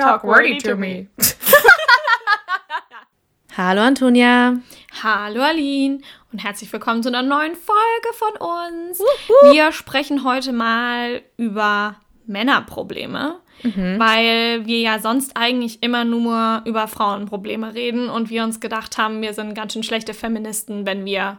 talk wordy to me. Hallo Antonia. Hallo Aline und herzlich willkommen zu einer neuen Folge von uns. Wuhu. Wir sprechen heute mal über Männerprobleme, weil wir ja sonst eigentlich immer nur über Frauenprobleme reden und wir uns gedacht haben, wir sind ganz schön schlechte Feministen, wenn wir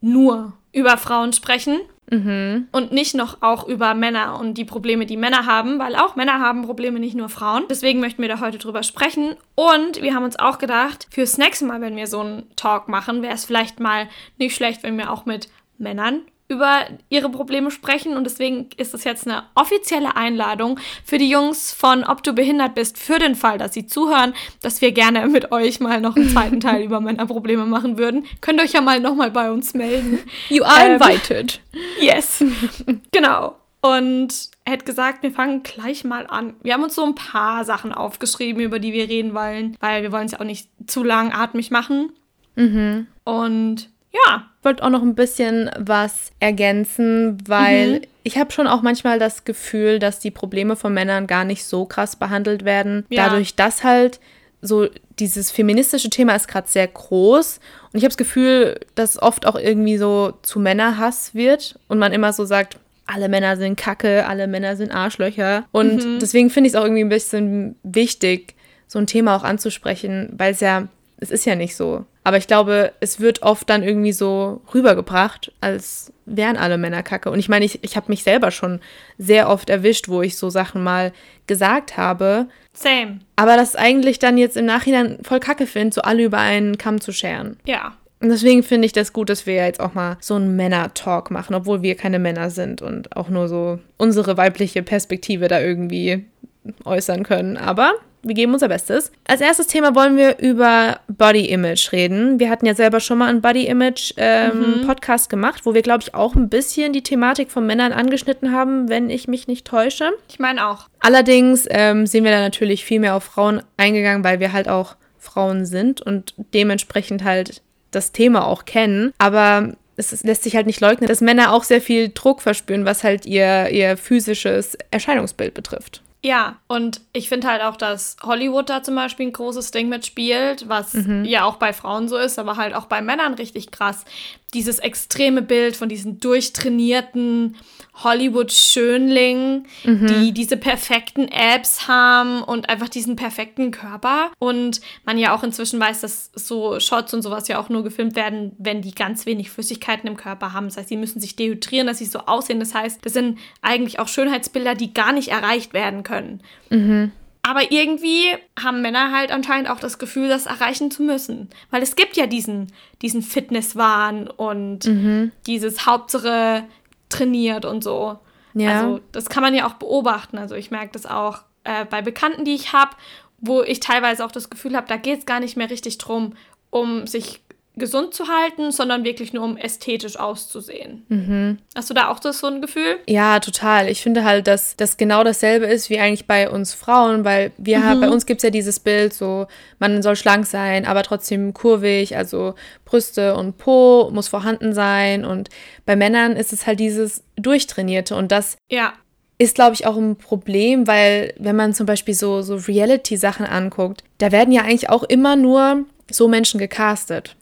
nur über Frauen sprechen und nicht noch auch über Männer und die Probleme, die Männer haben, weil auch Männer haben Probleme, nicht nur Frauen. Deswegen möchten wir da heute drüber sprechen. Und wir haben uns auch gedacht, fürs nächste Mal, wenn wir so einen Talk machen, wäre es vielleicht mal nicht schlecht, wenn wir auch mit Männern über ihre Probleme sprechen. Und deswegen ist es jetzt eine offizielle Einladung für die Jungs von Ob du behindert bist, für den Fall, dass sie zuhören, dass wir gerne mit euch mal noch einen zweiten Teil über Männerprobleme machen würden. Könnt ihr euch ja mal nochmal bei uns melden. You are Ähm, invited. Yes. genau. Und er hat gesagt, wir fangen gleich mal an. Wir haben uns so ein paar Sachen aufgeschrieben, über die wir reden wollen, weil wir wollen es ja auch nicht zu langatmig machen. Und ja, Ich wollte auch noch ein bisschen was ergänzen, weil ich habe schon auch manchmal das Gefühl, dass die Probleme von Männern gar nicht so krass behandelt werden. Ja. Dadurch, dass halt so dieses feministische Thema ist gerade sehr groß. Und ich habe das Gefühl, dass oft auch irgendwie so zu Männerhass wird und man immer so sagt, alle Männer sind Kacke, alle Männer sind Arschlöcher. Und deswegen finde ich es auch irgendwie ein bisschen wichtig, so ein Thema auch anzusprechen, weil es ja, es ist ja nicht so. Aber ich glaube, es wird oft dann irgendwie so rübergebracht, als wären alle Männer Kacke. Und ich meine, ich, ich habe mich selber schon sehr oft erwischt, wo ich so Sachen mal gesagt habe. same. Aber das eigentlich dann jetzt im Nachhinein voll Kacke finde, so alle über einen Kamm zu scheren. Ja. Und deswegen finde ich das gut, dass wir jetzt auch mal so einen Männer-Talk machen, obwohl wir keine Männer sind und auch nur so unsere weibliche Perspektive da irgendwie äußern können. Aber wir geben unser Bestes. Als erstes Thema wollen wir über Body Image reden. Wir hatten ja selber schon mal einen Body Image ähm, Podcast gemacht, wo wir, glaube ich, auch ein bisschen die Thematik von Männern angeschnitten haben, wenn ich mich nicht täusche. Ich meine auch. Allerdings ähm, sind wir da natürlich viel mehr auf Frauen eingegangen, weil wir halt auch Frauen sind und dementsprechend halt das Thema auch kennen. Aber es lässt sich halt nicht leugnen, dass Männer auch sehr viel Druck verspüren, was halt ihr, ihr physisches Erscheinungsbild betrifft. Ja, und ich finde halt auch, dass Hollywood da zum Beispiel ein großes Ding mitspielt, was ja auch bei Frauen so ist, aber halt auch bei Männern richtig krass. Dieses extreme Bild von diesen durchtrainierten Hollywood-Schönlingen, die diese perfekten Abs haben und einfach diesen perfekten Körper. Und man ja auch inzwischen weiß, dass so Shots und sowas ja auch nur gefilmt werden, wenn die ganz wenig Flüssigkeiten im Körper haben. Das heißt, sie müssen sich dehydrieren, dass sie so aussehen. Das heißt, das sind eigentlich auch Schönheitsbilder, die gar nicht erreicht werden können. Aber irgendwie haben Männer halt anscheinend auch das Gefühl, das erreichen zu müssen. Weil es gibt ja diesen, diesen Fitnesswahn und dieses Hauptsache trainiert und so. Ja. Also das kann man ja auch beobachten. Also ich merke das auch äh, bei Bekannten, die ich habe, wo ich teilweise auch das Gefühl habe, da geht es gar nicht mehr richtig drum, um sich gesund zu halten, sondern wirklich nur um ästhetisch auszusehen. Hast du da auch das so ein Gefühl? Ja, total. Ich finde halt, dass das genau dasselbe ist wie eigentlich bei uns Frauen, weil wir haben, bei uns gibt es ja dieses Bild, so man soll schlank sein, aber trotzdem kurvig, also Brüste und Po muss vorhanden sein. Und bei Männern ist es halt dieses Durchtrainierte und das Ja. ist, glaube ich, auch ein Problem, weil wenn man zum Beispiel so, so Reality-Sachen anguckt, da werden ja eigentlich auch immer nur so Menschen gecastet.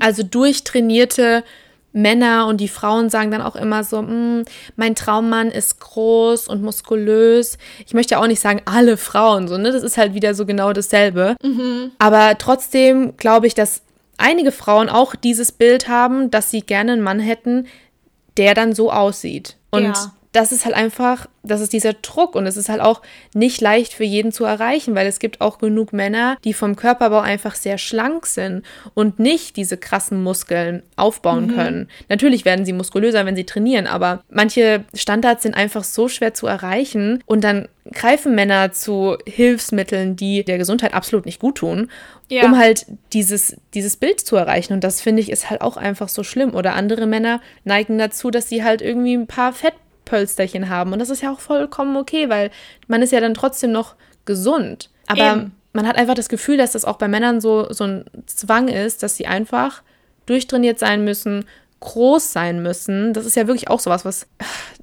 Also durchtrainierte Männer und die Frauen sagen dann auch immer so, "Mm, mein Traummann ist groß und muskulös. Ich möchte ja auch nicht sagen, alle Frauen, so, ne? Das ist halt wieder so genau dasselbe. Aber trotzdem glaube ich, dass einige Frauen auch dieses Bild haben, dass sie gerne einen Mann hätten, der dann so aussieht. Und Ja. Das ist halt einfach, das ist dieser Druck und es ist halt auch nicht leicht für jeden zu erreichen, weil es gibt auch genug Männer, die vom Körperbau einfach sehr schlank sind und nicht diese krassen Muskeln aufbauen können. Natürlich werden sie muskulöser, wenn sie trainieren, aber manche Standards sind einfach so schwer zu erreichen und dann greifen Männer zu Hilfsmitteln, die der Gesundheit absolut nicht gut tun, Ja. um halt dieses, dieses Bild zu erreichen. Und das finde ich ist halt auch einfach so schlimm. Oder andere Männer neigen dazu, dass sie halt irgendwie ein paar Fettpölsterchen haben. Und das ist ja auch vollkommen okay, weil man ist ja dann trotzdem noch gesund. Aber Eben. man hat einfach das Gefühl, dass das auch bei Männern so, so ein Zwang ist, dass sie einfach durchtrainiert sein müssen, groß sein müssen. Das ist ja wirklich auch sowas, was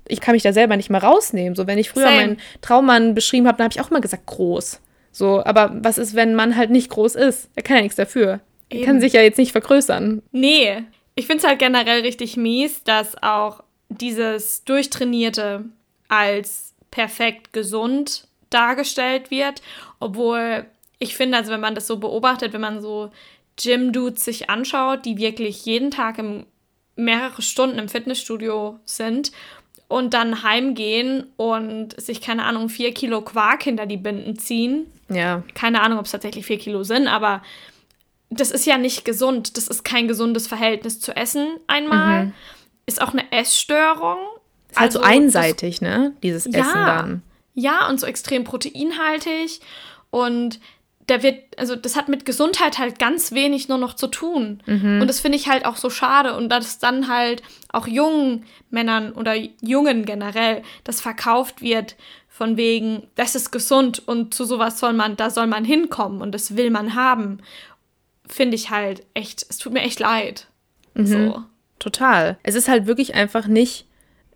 ich kann mich da selber nicht mehr rausnehmen. So, wenn ich früher Same. meinen Traummann beschrieben habe, dann habe ich auch immer gesagt groß. So, aber was ist, wenn man halt nicht groß ist? Er kann ja nichts dafür. Er kann sich ja jetzt nicht vergrößern. Nee. Ich finde es halt generell richtig mies, dass auch dieses Durchtrainierte als perfekt gesund dargestellt wird, obwohl ich finde, also wenn man das so beobachtet, wenn man so Gym-Dudes sich anschaut, die wirklich jeden Tag im, mehrere Stunden im Fitnessstudio sind und dann heimgehen und sich, keine Ahnung, vier Kilo Quark hinter die Binden ziehen. Ja. Keine Ahnung, ob es tatsächlich vier Kilo sind, aber das ist ja nicht gesund. Das ist kein gesundes Verhältnis zu Essen einmal. Mhm. Ist auch eine Essstörung. Ist halt also, so einseitig, ne? Dieses ja, Essen dann. Ja, und so extrem proteinhaltig. Und der wird, also das hat mit Gesundheit halt ganz wenig nur noch zu tun. Mhm. Und das finde ich halt auch so schade. Und dass dann halt auch jungen Männern oder Jungen generell das verkauft wird, von wegen, das ist gesund und zu sowas soll man, da soll man hinkommen und das will man haben, finde ich halt echt, es tut mir echt leid. Mhm. So. Total. Es ist halt wirklich einfach nicht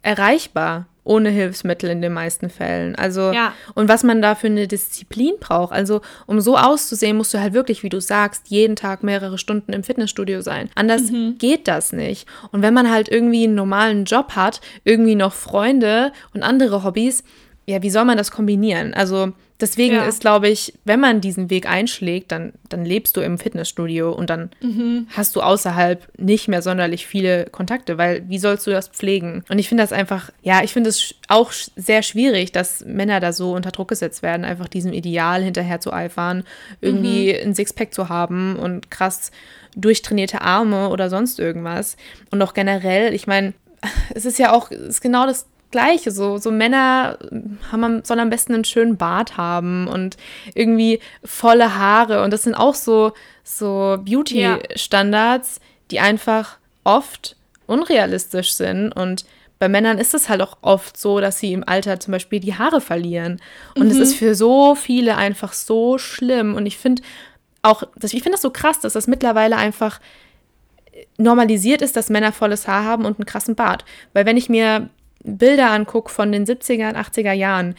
erreichbar ohne Hilfsmittel in den meisten Fällen. Also, ja. und was man da für eine Disziplin braucht. Also, um so auszusehen, musst du halt wirklich, wie du sagst, jeden Tag mehrere Stunden im Fitnessstudio sein. Anders mhm. geht das nicht. Und wenn man halt irgendwie einen normalen Job hat, irgendwie noch Freunde und andere Hobbys, ja, wie soll man das kombinieren? Also, Deswegen ja. ist, glaube ich, wenn man diesen Weg einschlägt, dann, dann lebst du im Fitnessstudio und dann mhm. hast du außerhalb nicht mehr sonderlich viele Kontakte, weil wie sollst du das pflegen? Und ich finde das einfach, ja, ich finde es auch sehr schwierig, dass Männer da so unter Druck gesetzt werden, einfach diesem Ideal hinterher zu eifern, irgendwie mhm. ein Sixpack zu haben und krass durchtrainierte Arme oder sonst irgendwas. Und auch generell, ich meine, es ist ja auch, es ist genau das Gleiche. So, so Männer haben, sollen am besten einen schönen Bart haben und irgendwie volle Haare. Und das sind auch so, so Beauty-Standards, die einfach oft unrealistisch sind. Und bei Männern ist es halt auch oft so, dass sie im Alter zum Beispiel die Haare verlieren. Und es mhm. ist für so viele einfach so schlimm. Und ich finde auch, ich finde das so krass, dass das mittlerweile einfach normalisiert ist, dass Männer volles Haar haben und einen krassen Bart. Weil wenn ich mir Bilder angucke von den 70er und 80er Jahren,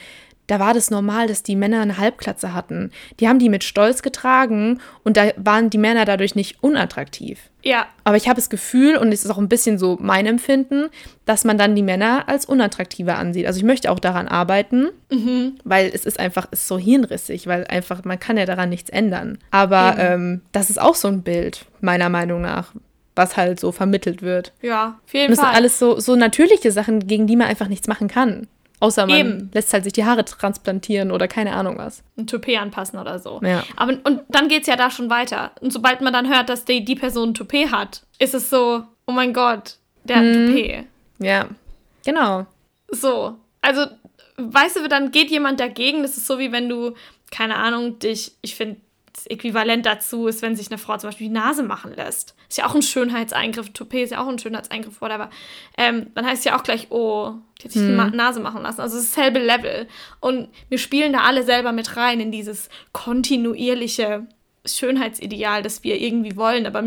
da war das normal, dass die Männer eine Halbklatze hatten. Die haben die mit Stolz getragen und da waren die Männer dadurch nicht unattraktiv. Ja. Aber ich habe das Gefühl, und es ist auch ein bisschen so mein Empfinden, dass man dann die Männer als unattraktiver ansieht. Also ich möchte auch daran arbeiten, mhm. weil es ist einfach ist so hirnrissig, weil einfach man kann ja daran nichts ändern. Aber ähm, das ist auch so ein Bild, meiner Meinung nach was halt so vermittelt wird. Ja, auf jeden das Fall. sind alles so, so natürliche Sachen, gegen die man einfach nichts machen kann. Außer man Eben. lässt halt sich die Haare transplantieren oder keine Ahnung was. Ein Toupet anpassen oder so. Ja. Aber, und dann geht es ja da schon weiter. Und sobald man dann hört, dass die, die Person ein Toupet hat, ist es so, oh mein Gott, der hat ein mhm. Toupet. Ja, genau. So, also, weißt du, dann geht jemand dagegen. Das ist so, wie wenn du, keine Ahnung, dich, ich finde, das Äquivalent dazu ist, wenn sich eine Frau zum Beispiel die Nase machen lässt. Ist ja auch ein Schönheitseingriff. Toupet ist ja auch ein Schönheitseingriff, whatever. Ähm, dann heißt es ja auch gleich, oh, die hat sich hm. die Nase machen lassen. Also dasselbe Level. Und wir spielen da alle selber mit rein in dieses kontinuierliche Schönheitsideal, das wir irgendwie wollen. Aber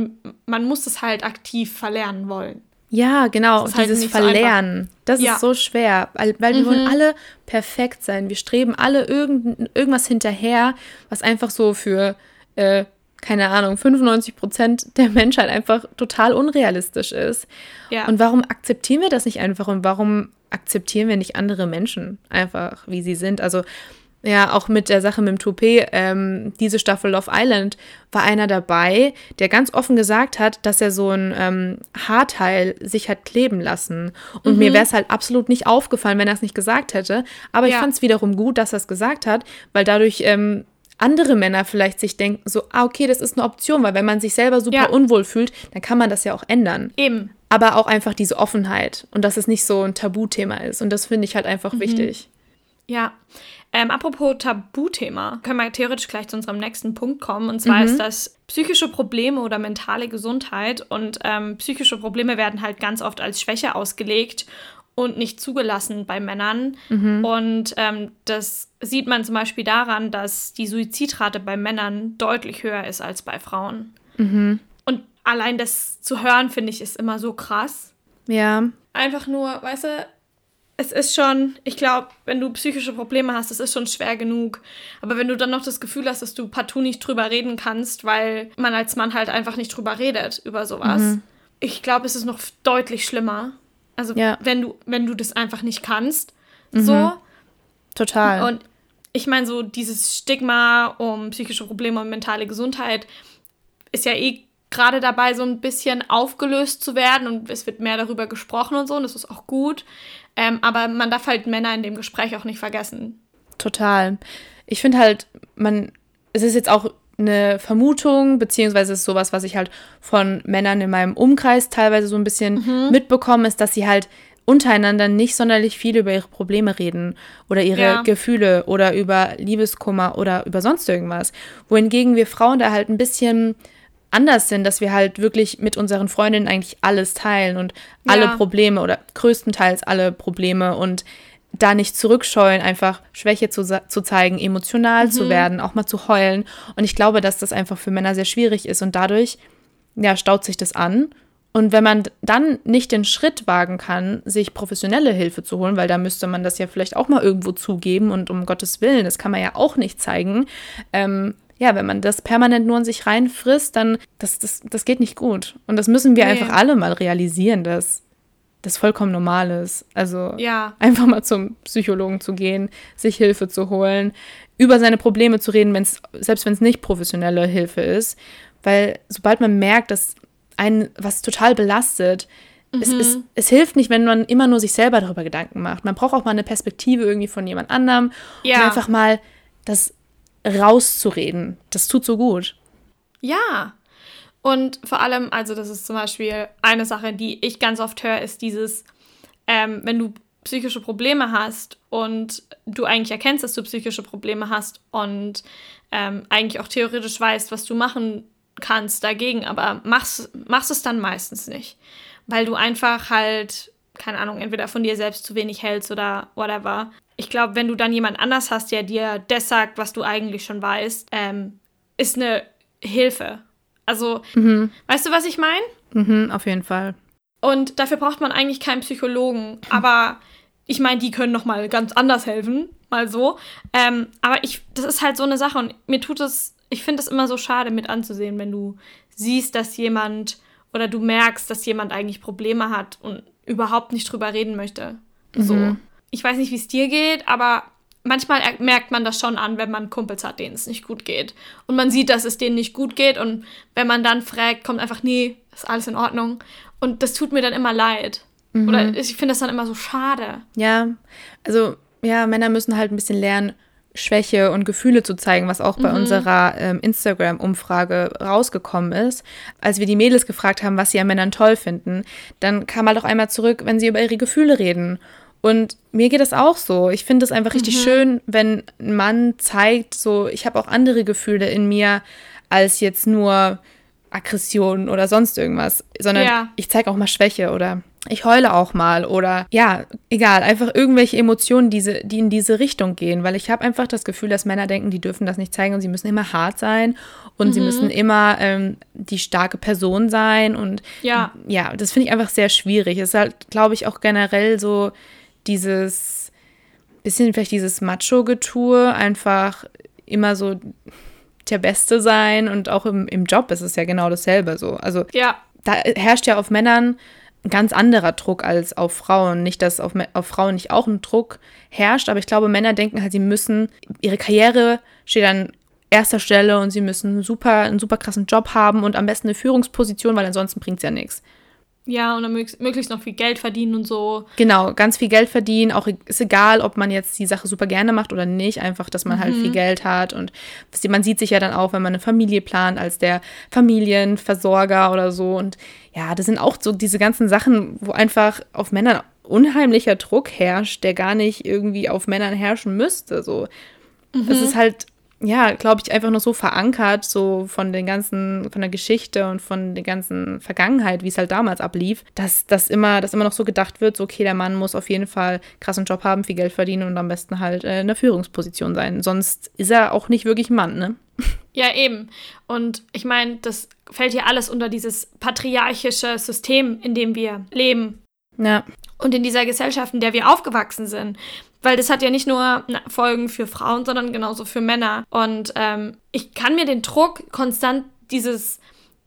man muss es halt aktiv verlernen wollen. Ja, genau, halt dieses Verlernen. So das ja. ist so schwer, weil, weil mhm. wir wollen alle perfekt sein. Wir streben alle irgend, irgendwas hinterher, was einfach so für, äh, keine Ahnung, 95 Prozent der Menschheit einfach total unrealistisch ist. Ja. Und warum akzeptieren wir das nicht einfach und warum akzeptieren wir nicht andere Menschen einfach, wie sie sind? Also ja, auch mit der Sache mit dem Toupet, ähm, diese Staffel Love Island war einer dabei, der ganz offen gesagt hat, dass er so ein ähm, Haarteil sich hat kleben lassen. Und mhm. mir wäre es halt absolut nicht aufgefallen, wenn er es nicht gesagt hätte. Aber ja. ich fand es wiederum gut, dass er es gesagt hat, weil dadurch ähm, andere Männer vielleicht sich denken, so, ah, okay, das ist eine Option, weil wenn man sich selber super ja. unwohl fühlt, dann kann man das ja auch ändern. Eben. Aber auch einfach diese Offenheit und dass es nicht so ein Tabuthema ist. Und das finde ich halt einfach mhm. wichtig. Ja, ähm, apropos Tabuthema, können wir theoretisch gleich zu unserem nächsten Punkt kommen. Und zwar mhm. ist das psychische Probleme oder mentale Gesundheit. Und ähm, psychische Probleme werden halt ganz oft als Schwäche ausgelegt und nicht zugelassen bei Männern. Mhm. Und ähm, das sieht man zum Beispiel daran, dass die Suizidrate bei Männern deutlich höher ist als bei Frauen. Mhm. Und allein das zu hören, finde ich, ist immer so krass. Ja. Einfach nur, weißt du, es ist schon, ich glaube, wenn du psychische Probleme hast, das ist schon schwer genug. Aber wenn du dann noch das Gefühl hast, dass du partout nicht drüber reden kannst, weil man als Mann halt einfach nicht drüber redet, über sowas, mhm. ich glaube, es ist noch deutlich schlimmer. Also ja. wenn du, wenn du das einfach nicht kannst. Mhm. So. Total. Und ich meine, so dieses Stigma um psychische Probleme und mentale Gesundheit ist ja eh gerade dabei, so ein bisschen aufgelöst zu werden und es wird mehr darüber gesprochen und so, und das ist auch gut. Ähm, aber man darf halt Männer in dem Gespräch auch nicht vergessen. Total. Ich finde halt, man, es ist jetzt auch eine Vermutung, beziehungsweise ist sowas, was ich halt von Männern in meinem Umkreis teilweise so ein bisschen mhm. mitbekomme, ist, dass sie halt untereinander nicht sonderlich viel über ihre Probleme reden oder ihre ja. Gefühle oder über Liebeskummer oder über sonst irgendwas. Wohingegen wir Frauen da halt ein bisschen anders sind, dass wir halt wirklich mit unseren Freundinnen eigentlich alles teilen und alle ja. Probleme oder größtenteils alle Probleme und da nicht zurückscheuen, einfach Schwäche zu, zu zeigen, emotional mhm. zu werden, auch mal zu heulen. Und ich glaube, dass das einfach für Männer sehr schwierig ist und dadurch, ja, staut sich das an. Und wenn man dann nicht den Schritt wagen kann, sich professionelle Hilfe zu holen, weil da müsste man das ja vielleicht auch mal irgendwo zugeben und um Gottes Willen, das kann man ja auch nicht zeigen, ähm, ja, wenn man das permanent nur in sich reinfrisst, dann das, das, das geht nicht gut. Und das müssen wir nee. einfach alle mal realisieren, dass das vollkommen normal ist. Also ja. einfach mal zum Psychologen zu gehen, sich Hilfe zu holen, über seine Probleme zu reden, wenn's, selbst wenn es nicht professionelle Hilfe ist. Weil sobald man merkt, dass einen was total belastet, mhm. es, es, es, hilft nicht, wenn man immer nur sich selber darüber Gedanken macht. Man braucht auch mal eine Perspektive irgendwie von jemand anderem ja. und einfach mal das rauszureden. Das tut so gut. Ja. Und vor allem, also das ist zum Beispiel eine Sache, die ich ganz oft höre, ist dieses, ähm, wenn du psychische Probleme hast und du eigentlich erkennst, dass du psychische Probleme hast und ähm, eigentlich auch theoretisch weißt, was du machen kannst dagegen, aber machst, machst es dann meistens nicht, weil du einfach halt, keine Ahnung, entweder von dir selbst zu wenig hältst oder whatever ich glaube, wenn du dann jemand anders hast, der dir das sagt, was du eigentlich schon weißt, ähm, ist eine Hilfe. Also, mhm. weißt du, was ich meine? Mhm, auf jeden Fall. Und dafür braucht man eigentlich keinen Psychologen. Aber ich meine, die können noch mal ganz anders helfen, mal so. Ähm, aber ich, das ist halt so eine Sache und mir tut es, ich finde es immer so schade mit anzusehen, wenn du siehst, dass jemand oder du merkst, dass jemand eigentlich Probleme hat und überhaupt nicht drüber reden möchte. So. Mhm ich weiß nicht, wie es dir geht, aber manchmal merkt man das schon an, wenn man Kumpels hat, denen es nicht gut geht. Und man sieht, dass es denen nicht gut geht. Und wenn man dann fragt, kommt einfach, nee, ist alles in Ordnung. Und das tut mir dann immer leid. Mhm. Oder ich finde das dann immer so schade. Ja, also ja, Männer müssen halt ein bisschen lernen, Schwäche und Gefühle zu zeigen, was auch bei mhm. unserer ähm, Instagram-Umfrage rausgekommen ist. Als wir die Mädels gefragt haben, was sie an Männern toll finden, dann kam halt auch einmal zurück, wenn sie über ihre Gefühle reden. Und mir geht es auch so. Ich finde es einfach richtig mhm. schön, wenn ein Mann zeigt, so, ich habe auch andere Gefühle in mir als jetzt nur Aggression oder sonst irgendwas, sondern ja. ich zeige auch mal Schwäche oder ich heule auch mal oder ja, egal, einfach irgendwelche Emotionen, diese, die in diese Richtung gehen, weil ich habe einfach das Gefühl, dass Männer denken, die dürfen das nicht zeigen und sie müssen immer hart sein und mhm. sie müssen immer ähm, die starke Person sein und ja, ja das finde ich einfach sehr schwierig. Es ist halt, glaube ich, auch generell so dieses bisschen vielleicht dieses Macho-Getue, einfach immer so der Beste sein und auch im, im Job ist es ja genau dasselbe so. Also ja. da herrscht ja auf Männern ein ganz anderer Druck als auf Frauen. Nicht, dass auf, auf Frauen nicht auch ein Druck herrscht, aber ich glaube, Männer denken halt, sie müssen, ihre Karriere steht an erster Stelle und sie müssen super, einen super krassen Job haben und am besten eine Führungsposition, weil ansonsten bringt es ja nichts. Ja, und dann möglichst noch viel Geld verdienen und so. Genau, ganz viel Geld verdienen. Auch e-, ist egal, ob man jetzt die Sache super gerne macht oder nicht. Einfach, dass man halt mhm. halt viel Geld hat. Und man sieht sich ja dann auch, wenn man eine Familie plant, als der Familienversorger oder so. Und ja, das sind auch so diese ganzen Sachen, wo einfach auf Männern unheimlicher Druck herrscht, der gar nicht irgendwie auf Männern herrschen müsste. So. Mhm. Es ist halt ja, glaube ich, einfach nur so verankert, so von den ganzen, von der Geschichte und von der ganzen Vergangenheit, wie es halt damals ablief, dass das immer, dass immer noch so gedacht wird, so, okay, der Mann muss auf jeden Fall krassen Job haben, viel Geld verdienen und am besten halt äh, in der Führungsposition sein. Sonst ist er auch nicht wirklich Mann, ne? Ja, eben. Und ich meine, das fällt hier alles unter dieses patriarchische System, in dem wir leben. Ja. Und in dieser Gesellschaft, in der wir aufgewachsen sind. Weil das hat ja nicht nur Folgen für Frauen, sondern genauso für Männer. Und ähm, ich kann mir den Druck, konstant dieses,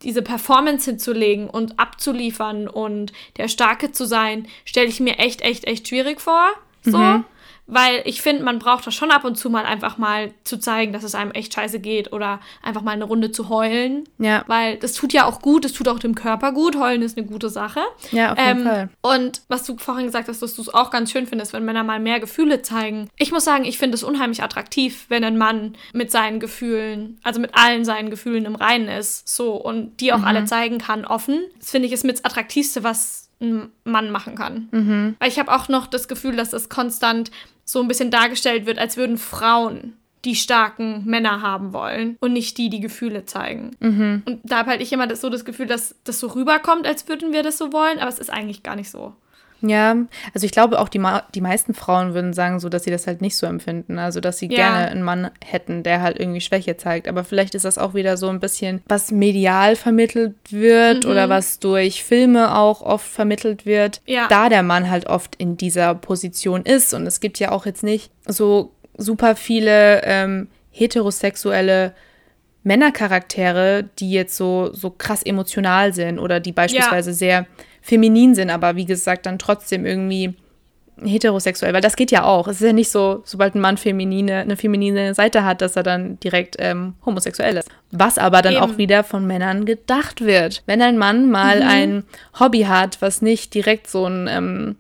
diese Performance hinzulegen und abzuliefern und der Starke zu sein, stelle ich mir echt, echt, echt schwierig vor. So. Mhm weil ich finde, man braucht das schon ab und zu mal einfach mal zu zeigen, dass es einem echt scheiße geht oder einfach mal eine Runde zu heulen. Ja. Weil das tut ja auch gut, das tut auch dem Körper gut. Heulen ist eine gute Sache. Ja, auf jeden ähm, Fall. Und was du vorhin gesagt hast, dass du es auch ganz schön findest, wenn Männer mal mehr Gefühle zeigen. Ich muss sagen, ich finde es unheimlich attraktiv, wenn ein Mann mit seinen Gefühlen, also mit allen seinen Gefühlen im Reinen ist, so und die auch mhm. alle zeigen kann, offen. Das finde ich ist mit das Attraktivste, was ein Mann machen kann. Mhm. Weil ich habe auch noch das Gefühl, dass das konstant so ein bisschen dargestellt wird, als würden Frauen die starken Männer haben wollen und nicht die, die Gefühle zeigen. Mhm. Und da habe halt ich immer das, so das Gefühl, dass das so rüberkommt, als würden wir das so wollen, aber es ist eigentlich gar nicht so. Ja, also ich glaube auch die, die meisten Frauen würden sagen so, dass sie das halt nicht so empfinden. Also dass sie ja. gerne einen Mann hätten, der halt irgendwie Schwäche zeigt. Aber vielleicht ist das auch wieder so ein bisschen, was medial vermittelt wird mhm. oder was durch Filme auch oft vermittelt wird. Ja. Da der Mann halt oft in dieser Position ist. Und es gibt ja auch jetzt nicht so super viele ähm, heterosexuelle Männercharaktere, die jetzt so, so krass emotional sind oder die beispielsweise ja. sehr feminin sind, aber wie gesagt, dann trotzdem irgendwie heterosexuell, weil das geht ja auch. Es ist ja nicht so, sobald ein Mann feminine, eine feminine Seite hat, dass er dann direkt ähm, homosexuell ist. Was aber dann Eben. auch wieder von Männern gedacht wird. Wenn ein Mann mal mhm. ein Hobby hat, was nicht direkt so ein, ähm,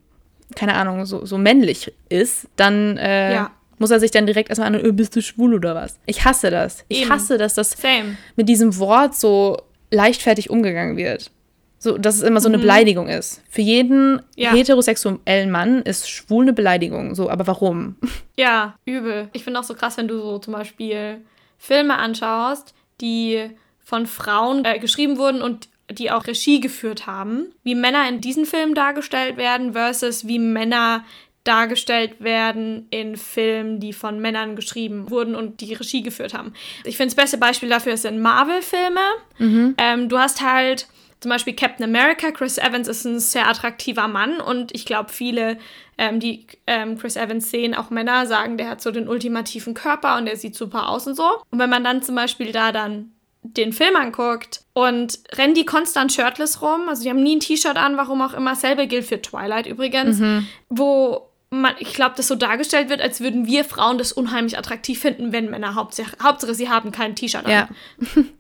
keine Ahnung, so, so männlich ist, dann äh, ja. muss er sich dann direkt erstmal an, äh, bist du schwul oder was? Ich hasse das. Ich Eben. hasse, dass das Same. mit diesem Wort so leichtfertig umgegangen wird. So, dass es immer so eine mhm. Beleidigung ist. Für jeden ja. heterosexuellen Mann ist schwul eine Beleidigung. So, aber warum? Ja, übel. Ich finde auch so krass, wenn du so zum Beispiel Filme anschaust, die von Frauen äh, geschrieben wurden und die auch Regie geführt haben, wie Männer in diesen Filmen dargestellt werden versus wie Männer dargestellt werden in Filmen, die von Männern geschrieben wurden und die Regie geführt haben. Ich finde, das beste Beispiel dafür sind Marvel-Filme. Mhm. Ähm, du hast halt zum Beispiel Captain America, Chris Evans ist ein sehr attraktiver Mann und ich glaube, viele, ähm, die ähm, Chris Evans sehen, auch Männer, sagen, der hat so den ultimativen Körper und der sieht super aus und so. Und wenn man dann zum Beispiel da dann den Film anguckt und rennen die konstant shirtless rum, also die haben nie ein T-Shirt an, warum auch immer, selbe gilt für Twilight übrigens, mhm. wo man, ich glaube, das so dargestellt wird, als würden wir Frauen das unheimlich attraktiv finden, wenn Männer Hauptsache, Hauptsache sie haben kein T-Shirt an. Ja.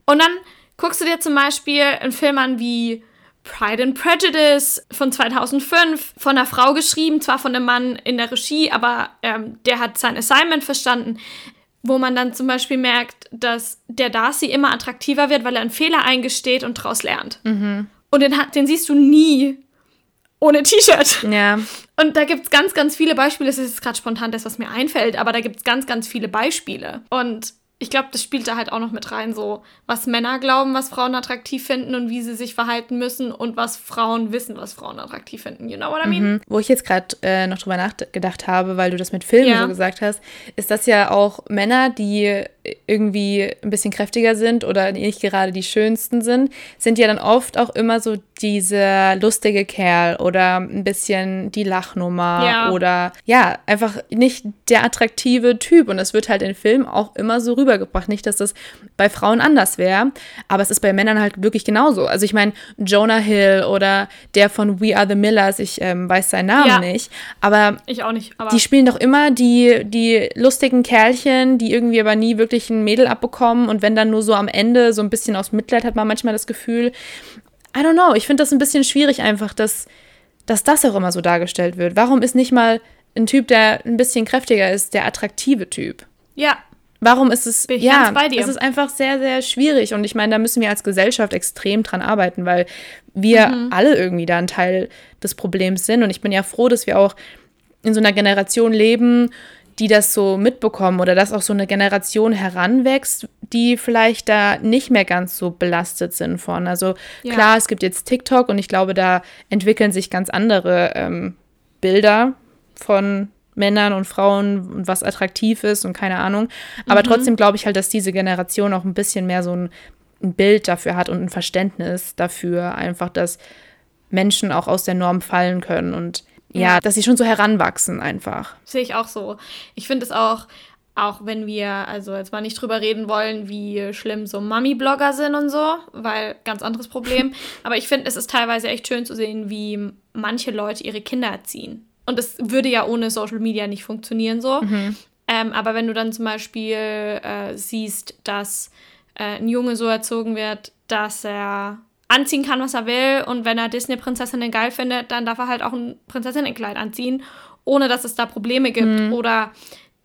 und dann Guckst du dir zum Beispiel einen Film an wie Pride and Prejudice von 2005, von einer Frau geschrieben, zwar von einem Mann in der Regie, aber ähm, der hat sein Assignment verstanden, wo man dann zum Beispiel merkt, dass der Darcy immer attraktiver wird, weil er einen Fehler eingesteht und daraus lernt. Mhm. Und den, den siehst du nie ohne T-Shirt. Ja. Und da gibt es ganz, ganz viele Beispiele. Das ist jetzt gerade spontan das, was mir einfällt, aber da gibt es ganz, ganz viele Beispiele. Und ich glaube, das spielt da halt auch noch mit rein, so was Männer glauben, was Frauen attraktiv finden und wie sie sich verhalten müssen und was Frauen wissen, was Frauen attraktiv finden. You know what I mean? Mhm. Wo ich jetzt gerade äh, noch drüber nachgedacht habe, weil du das mit Filmen ja. so gesagt hast, ist das ja auch Männer, die irgendwie ein bisschen kräftiger sind oder nicht gerade die schönsten sind, sind ja dann oft auch immer so dieser lustige Kerl oder ein bisschen die Lachnummer ja. oder ja, einfach nicht der attraktive Typ. Und das wird halt in Filmen auch immer so rübergebracht. Nicht, dass das bei Frauen anders wäre, aber es ist bei Männern halt wirklich genauso. Also ich meine, Jonah Hill oder der von We Are the Millers, ich ähm, weiß seinen Namen ja. nicht, aber ich auch nicht. die spielen doch immer die, die lustigen Kerlchen, die irgendwie aber nie wirklich ein Mädel abbekommen und wenn dann nur so am Ende so ein bisschen aus Mitleid hat man manchmal das Gefühl, I don't know, ich finde das ein bisschen schwierig einfach, dass, dass das auch immer so dargestellt wird. Warum ist nicht mal ein Typ, der ein bisschen kräftiger ist, der attraktive Typ? Ja. Warum ist es, Bin ich ja, bei dir. es ist einfach sehr, sehr schwierig und ich meine, da müssen wir als Gesellschaft extrem dran arbeiten, weil wir mhm. alle irgendwie da ein Teil des Problems sind und ich bin ja froh, dass wir auch in so einer Generation leben, die das so mitbekommen oder dass auch so eine Generation heranwächst, die vielleicht da nicht mehr ganz so belastet sind von. Also ja. klar, es gibt jetzt TikTok und ich glaube, da entwickeln sich ganz andere ähm, Bilder von Männern und Frauen und was attraktiv ist und keine Ahnung. Aber mhm. trotzdem glaube ich halt, dass diese Generation auch ein bisschen mehr so ein, ein Bild dafür hat und ein Verständnis dafür, einfach, dass Menschen auch aus der Norm fallen können und ja, dass sie schon so heranwachsen einfach. Sehe ich auch so. Ich finde es auch, auch wenn wir, also jetzt mal nicht drüber reden wollen, wie schlimm so Mummy-Blogger sind und so, weil ganz anderes Problem. Aber ich finde, es ist teilweise echt schön zu sehen, wie manche Leute ihre Kinder erziehen. Und das würde ja ohne Social Media nicht funktionieren so. Mhm. Ähm, aber wenn du dann zum Beispiel äh, siehst, dass äh, ein Junge so erzogen wird, dass er anziehen kann, was er will. Und wenn er Disney-Prinzessinnen geil findet, dann darf er halt auch ein Prinzessinnenkleid anziehen, ohne dass es da Probleme gibt. Mhm. Oder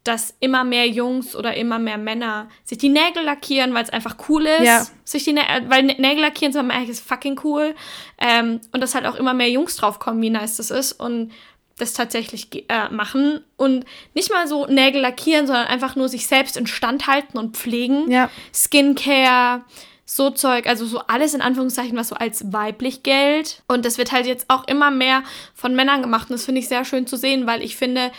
dass immer mehr Jungs oder immer mehr Männer sich die Nägel lackieren, weil es einfach cool ist. Ja. Sich die Nä weil Nägel lackieren so eigentlich ist fucking cool. Ähm, und dass halt auch immer mehr Jungs drauf kommen, wie nice das ist. Und das tatsächlich äh, machen und nicht mal so Nägel lackieren, sondern einfach nur sich selbst instand halten und pflegen. Ja. Skincare, so Zeug, also so alles in Anführungszeichen, was so als weiblich gilt. Und das wird halt jetzt auch immer mehr von Männern gemacht und das finde ich sehr schön zu sehen, weil ich finde,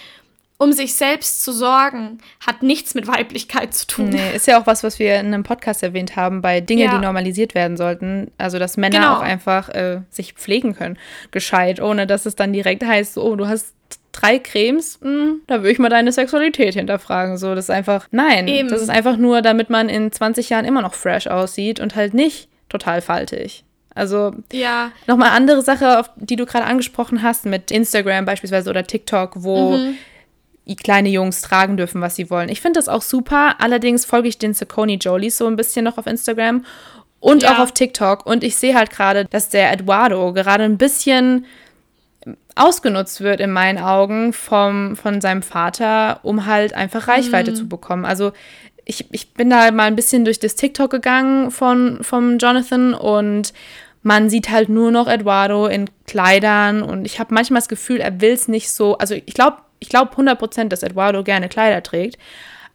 um sich selbst zu sorgen, hat nichts mit Weiblichkeit zu tun. Nee, ist ja auch was, was wir in einem Podcast erwähnt haben, bei Dingen, ja. die normalisiert werden sollten. Also, dass Männer genau. auch einfach äh, sich pflegen können, gescheit, ohne dass es dann direkt heißt, oh, du hast drei Cremes, mh, hm, da würde ich mal deine Sexualität hinterfragen. So, das ist einfach, nein, Eben. das ist einfach nur, damit man in 20 Jahren immer noch fresh aussieht und halt nicht total faltig. Also ja. nochmal andere Sache, auf die du gerade angesprochen hast, mit Instagram beispielsweise oder TikTok, wo mhm. kleine Jungs tragen dürfen, was sie wollen. Ich finde das auch super. Allerdings folge ich den Saucony Jolies so ein bisschen noch auf Instagram und ja. auch auf TikTok. Und ich sehe halt gerade, dass der Eduardo gerade ein bisschen ausgenutzt wird in meinen Augen vom, von seinem Vater, um halt einfach Reichweite mhm. zu bekommen. Also ich, ich bin da mal ein bisschen durch das TikTok gegangen von vom Jonathan und man sieht halt nur noch Eduardo in Kleidern und ich habe manchmal das Gefühl, er will es nicht so, also ich glaube ich glaube 100% dass Eduardo gerne Kleider trägt,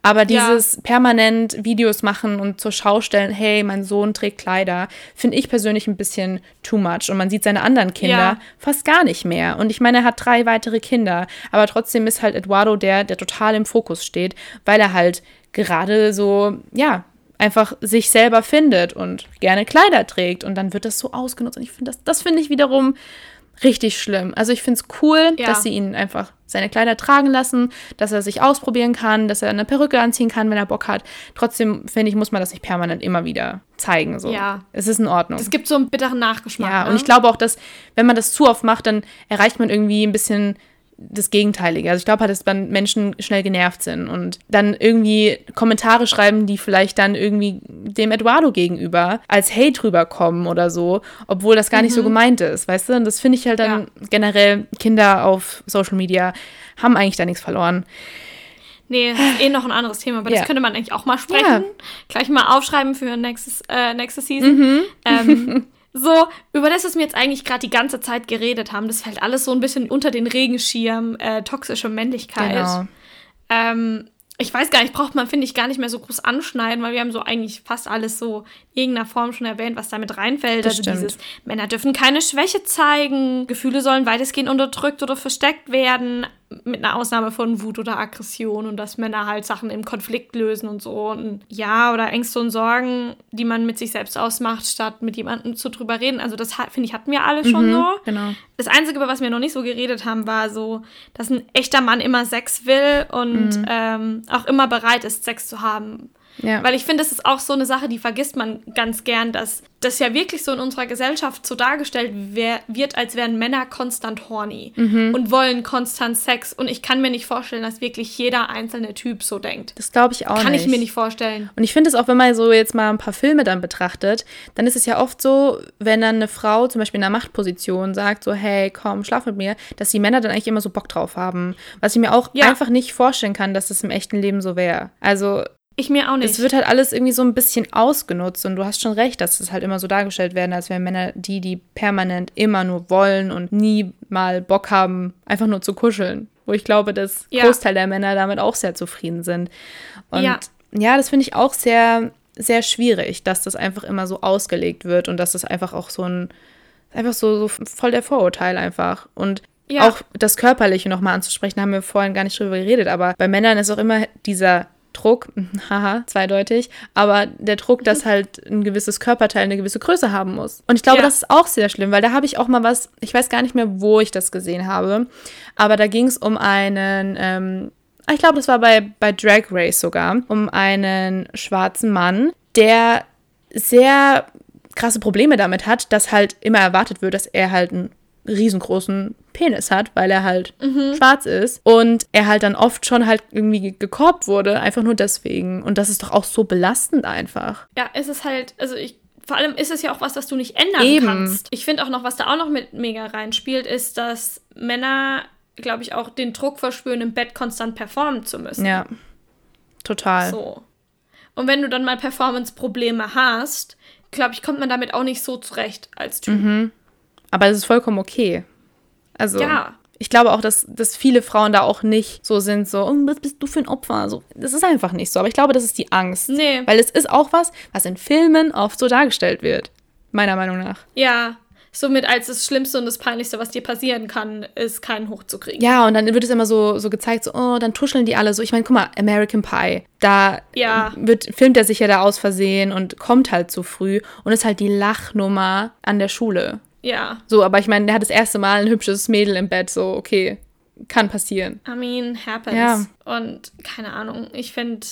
aber dieses ja. permanent Videos machen und zur Schau stellen, hey, mein Sohn trägt Kleider, finde ich persönlich ein bisschen too much. Und man sieht seine anderen Kinder ja. fast gar nicht mehr. Und ich meine, er hat drei weitere Kinder. Aber trotzdem ist halt Eduardo der, der total im Fokus steht, weil er halt gerade so, ja, einfach sich selber findet und gerne Kleider trägt. Und dann wird das so ausgenutzt. Und ich finde das, das finde ich wiederum richtig schlimm. Also ich finde es cool, ja. dass sie ihn einfach seine Kleider tragen lassen, dass er sich ausprobieren kann, dass er eine Perücke anziehen kann, wenn er Bock hat. Trotzdem finde ich, muss man das nicht permanent immer wieder zeigen. So. Ja. Es ist in Ordnung. Es gibt so einen bitteren Nachgeschmack. Ja, ne? und ich glaube auch, dass, wenn man das zu oft macht, dann erreicht man irgendwie ein bisschen das Gegenteilige. Also ich glaube halt, dass dann Menschen schnell genervt sind und dann irgendwie Kommentare schreiben, die vielleicht dann irgendwie dem Eduardo gegenüber als Hate rüberkommen oder so, obwohl das gar mhm. nicht so mhm. gemeint ist, weißt du? Und das finde ich halt dann ja. generell, Kinder auf Social Media haben eigentlich da nichts verloren. Nee, ist eh noch ein anderes Thema, aber ja. das könnte man eigentlich auch mal sprechen. Ja. Gleich mal aufschreiben für nächstes, äh, nächste Season. Mhm. Ähm, So, über das, was wir jetzt eigentlich gerade die ganze Zeit geredet haben, das fällt alles so ein bisschen unter den Regenschirm äh, toxische Männlichkeit. Genau. Ähm, ich weiß gar nicht, braucht man, finde ich, gar nicht mehr so groß anschneiden, weil wir haben so eigentlich fast alles so in irgendeiner Form schon erwähnt, was damit reinfällt. Das also stimmt. dieses, Männer dürfen keine Schwäche zeigen, Gefühle sollen weitestgehend unterdrückt oder versteckt werden, mit einer Ausnahme von Wut oder Aggression und dass Männer halt Sachen im Konflikt lösen und so. Und ja, oder Ängste und Sorgen, die man mit sich selbst ausmacht, statt mit jemandem zu drüber reden. Also das, finde ich, hatten wir alle schon mhm, so. Genau. Das Einzige, über was wir noch nicht so geredet haben, war so, dass ein echter Mann immer Sex will und mhm. ähm, auch immer bereit ist, Sex zu haben. Ja. Weil ich finde, das ist auch so eine Sache, die vergisst man ganz gern, dass das ja wirklich so in unserer Gesellschaft so dargestellt wird, als wären Männer konstant horny mhm. und wollen konstant Sex. Und ich kann mir nicht vorstellen, dass wirklich jeder einzelne Typ so denkt. Das glaube ich auch kann nicht. Kann ich mir nicht vorstellen. Und ich finde es auch, wenn man so jetzt mal ein paar Filme dann betrachtet, dann ist es ja oft so, wenn dann eine Frau zum Beispiel in einer Machtposition sagt, so, hey, komm, schlaf mit mir, dass die Männer dann eigentlich immer so Bock drauf haben. Was ich mir auch ja. einfach nicht vorstellen kann, dass das im echten Leben so wäre. Also ich mir auch nicht. Es wird halt alles irgendwie so ein bisschen ausgenutzt und du hast schon recht, dass es halt immer so dargestellt werden, als wären Männer die, die permanent immer nur wollen und nie mal Bock haben, einfach nur zu kuscheln. Wo ich glaube, dass ja. Großteil der Männer damit auch sehr zufrieden sind. Und ja, ja das finde ich auch sehr, sehr schwierig, dass das einfach immer so ausgelegt wird und dass das einfach auch so ein, einfach so, so voll der Vorurteil einfach. Und ja. auch das Körperliche nochmal anzusprechen, haben wir vorhin gar nicht drüber geredet, aber bei Männern ist auch immer dieser Druck, haha, zweideutig, aber der Druck, dass halt ein gewisses Körperteil eine gewisse Größe haben muss. Und ich glaube, Ja. das ist auch sehr schlimm, weil da habe ich auch mal was, ich weiß gar nicht mehr, wo ich das gesehen habe, aber da ging es um einen, ähm, ich glaube, das war bei, bei Drag Race sogar, um einen schwarzen Mann, der sehr krasse Probleme damit hat, dass halt immer erwartet wird, dass er halt einen riesengroßen Penis hat, weil er halt schwarz ist und er halt dann oft schon halt irgendwie gekorbt wurde, einfach nur deswegen. Und das ist doch auch so belastend einfach. Ja, es ist halt, also ich, vor allem ist es ja auch was, was du nicht ändern Eben. kannst. Ich finde auch noch, was da auch noch mit mega reinspielt, ist, dass Männer, glaube ich, auch den Druck verspüren, im Bett konstant performen zu müssen. Ja, total. So. Und wenn du dann mal Performance-Probleme hast, glaube ich, kommt man damit auch nicht so zurecht als Typ. Mhm. Aber es ist vollkommen okay. Also, Ja. ich glaube auch, dass, dass viele Frauen da auch nicht so sind, so, oh, was bist du für ein Opfer? So, das ist einfach nicht so. Aber ich glaube, das ist die Angst. Nee. Weil es ist auch was, was in Filmen oft so dargestellt wird. Meiner Meinung nach. Ja. Somit als das Schlimmste und das Peinlichste, was dir passieren kann, ist, keinen hochzukriegen. Ja, und dann wird es immer so, so gezeigt, so, oh, dann tuscheln die alle so. Ich meine, guck mal, American Pie, da Ja. wird, filmt er sich ja da aus Versehen und kommt halt zu früh und ist halt die Lachnummer an der Schule. Ja. So, aber ich meine, der hat das erste Mal ein hübsches Mädel im Bett, so, okay, kann passieren. I mean, happens. Ja. Und keine Ahnung, ich finde,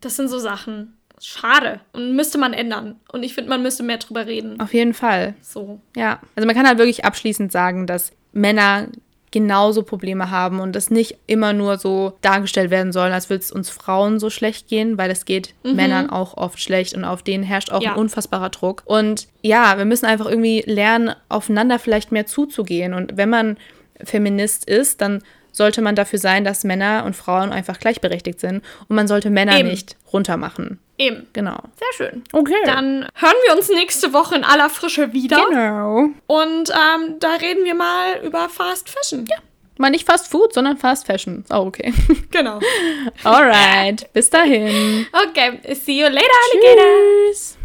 das sind so Sachen. Schade. Und müsste man ändern. Und ich finde, man müsste mehr drüber reden. Auf jeden Fall. So. Ja. Also man kann halt wirklich abschließend sagen, dass Männer genauso Probleme haben und das nicht immer nur so dargestellt werden soll, als würde es uns Frauen so schlecht gehen, weil es geht Männern auch oft schlecht und auf denen herrscht auch Ja. ein unfassbarer Druck. Und ja, wir müssen einfach irgendwie lernen, aufeinander vielleicht mehr zuzugehen. Und wenn man Feminist ist, dann sollte man dafür sein, dass Männer und Frauen einfach gleichberechtigt sind und man sollte Männer Eben. nicht runtermachen. Eben. Genau. Sehr schön. Okay. Dann hören wir uns nächste Woche in aller Frische wieder. genau. Und ähm, da reden wir mal über Fast Fashion. Ja. Mal nicht Fast Food, sondern Fast Fashion. Oh, okay. Genau. Alright. Bis dahin. Okay, see you later, Alligator. Tschüss.